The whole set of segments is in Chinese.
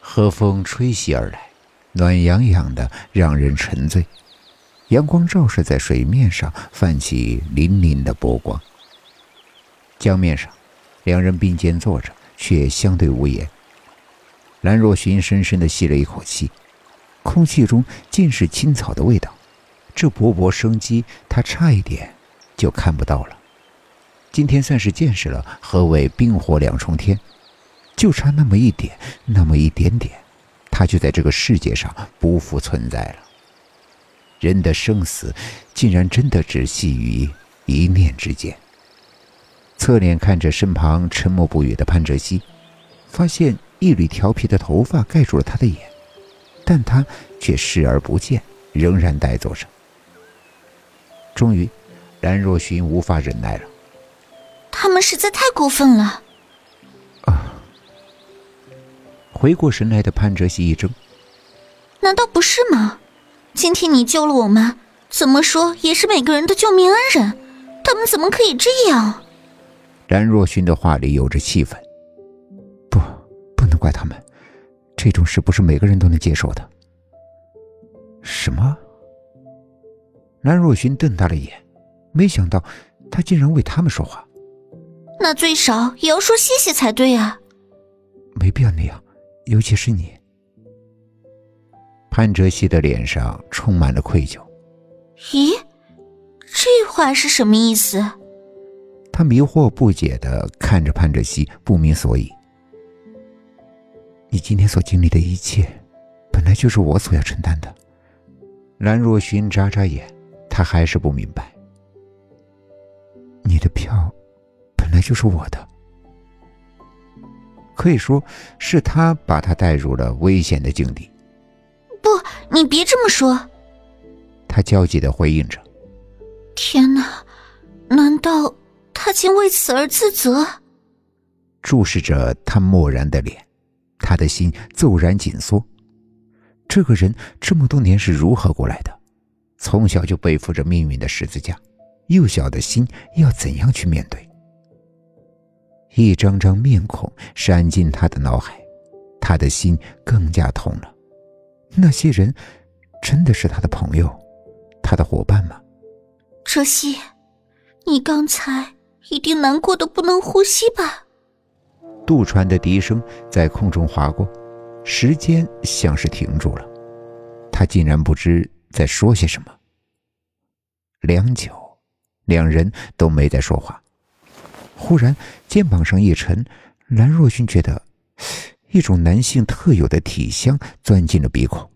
和风吹袭而来，暖洋洋的，让人沉醉。阳光照射在水面上，泛起粼粼的波光。江面上，两人并肩坐着，却相对无言。兰若寻深深的吸了一口气，空气中尽是青草的味道。这勃勃生机，他差一点就看不到了。今天算是见识了何为冰火两重天，就差那么一点，那么一点点，他就在这个世界上不复存在了。人的生死，竟然真的只系于一念之间。侧脸看着身旁沉默不语的潘哲熙，发现一缕调皮的头发盖住了他的眼，但他却视而不见，仍然呆坐着。终于，兰若寻无法忍耐了。他们实在太过分了！回过神来的潘哲熙一怔：“难道不是吗？今天你救了我们，怎么说也是每个人的救命恩人，他们怎么可以这样？”兰若寻的话里有着气愤：“不，不能怪他们，这种事不是每个人都能接受的。”什么？蓝若寻瞪大了眼，没想到他竟然为他们说话。那最少也要说谢谢才对啊！没必要那样，尤其是你。潘哲熙的脸上充满了愧疚。咦，这话是什么意思？他迷惑不解的看着潘哲熙，不明所以。你今天所经历的一切，本来就是我所要承担的。蓝若寻眨眨眼，他还是不明白。你的票。本来就是我的，可以说是他把他带入了危险的境地。不，你别这么说。他焦急的回应着。天哪，难道他竟为此而自责？注视着他漠然的脸，他的心骤然紧缩。这个人这么多年是如何过来的？从小就背负着命运的十字架，幼小的心要怎样去面对？一张张面孔闪进他的脑海，他的心更加痛了。那些人真的是他的朋友，他的伙伴吗？哲熙，你刚才一定难过的不能呼吸吧？渡船的笛声在空中划过，时间像是停住了。他竟然不知在说些什么。良久，两人都没再说话。忽然，肩膀上一沉，兰若寻觉得一种男性特有的体香钻进了鼻孔。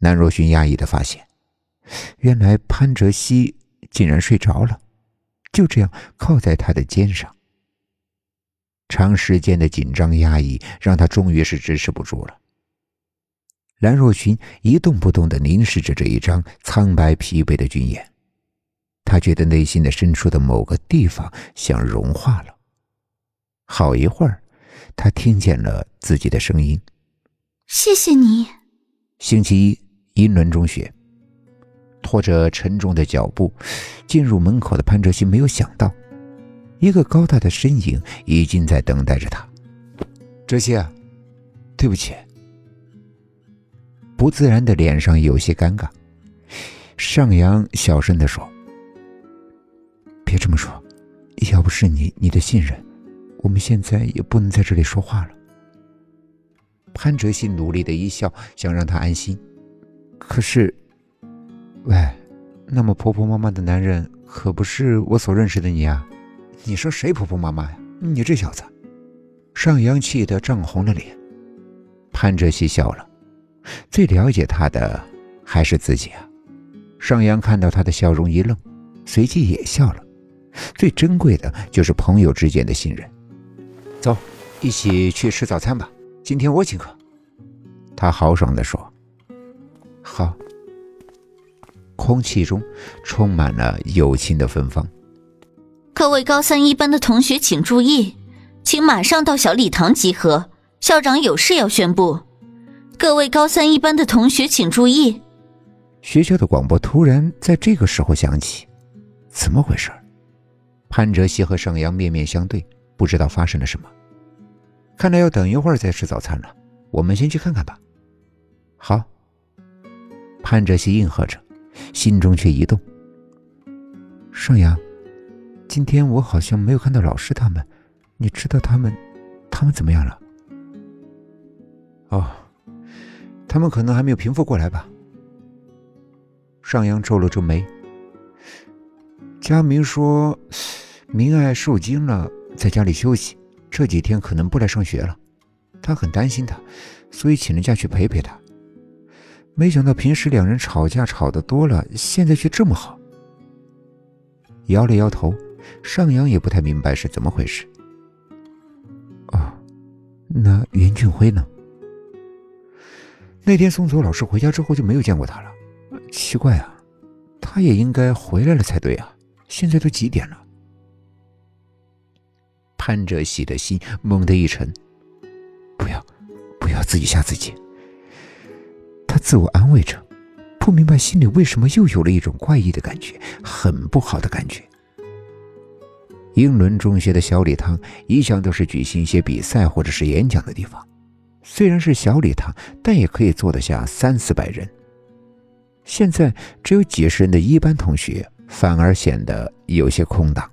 兰若寻压抑的发现，原来潘哲熙竟然睡着了，就这样靠在他的肩上。长时间的紧张压抑让他终于是支持不住了。兰若寻一动不动的凝视着这一张苍白疲惫的俊颜。他觉得内心的深处的某个地方像融化了。好一会儿，他听见了自己的声音：“谢谢你。”星期一，英伦中学，拖着沉重的脚步进入门口的潘哲熙没有想到，一个高大的身影已经在等待着他。哲熙啊，对不起。不自然的脸上有些尴尬，上扬小声的说。别这么说，要不是你，你的信任，我们现在也不能在这里说话了。潘哲熙努力的一笑，想让他安心。可是，喂，那么婆婆妈妈的男人可不是我所认识的你啊！你说谁婆婆妈妈呀？你这小子！尚阳气得涨红了脸。潘哲熙笑了，最了解他的还是自己啊。尚阳看到他的笑容一愣，随即也笑了。最珍贵的就是朋友之间的信任。走，一起去吃早餐吧。今天我请客。他豪爽地说：“好。”空气中充满了友情的芬芳。各位高三一班的同学请注意，请马上到小礼堂集合，校长有事要宣布。各位高三一班的同学请注意。学校的广播突然在这个时候响起，怎么回事？潘哲熙和盛阳面面相对，不知道发生了什么。看来要等一会儿再吃早餐了。我们先去看看吧。好。潘哲熙应和着，心中却一动。盛阳，今天我好像没有看到老师他们，你知道他们，他们怎么样了？哦，他们可能还没有平复过来吧。上阳皱了皱眉。佳明说，明爱受惊了，在家里休息，这几天可能不来上学了。他很担心他，所以请了假去陪陪他。没想到平时两人吵架吵得多了，现在却这么好。摇了摇头，上阳也不太明白是怎么回事。哦，那袁俊辉呢？那天送走老师回家之后就没有见过他了，奇怪啊，他也应该回来了才对啊。现在都几点了？潘哲喜的心猛地一沉，不要，不要自己吓自己。他自我安慰着，不明白心里为什么又有了一种怪异的感觉，很不好的感觉。英伦中学的小礼堂一向都是举行一些比赛或者是演讲的地方，虽然是小礼堂，但也可以坐得下三四百人。现在只有几十人的一班同学，反而显得有些空荡。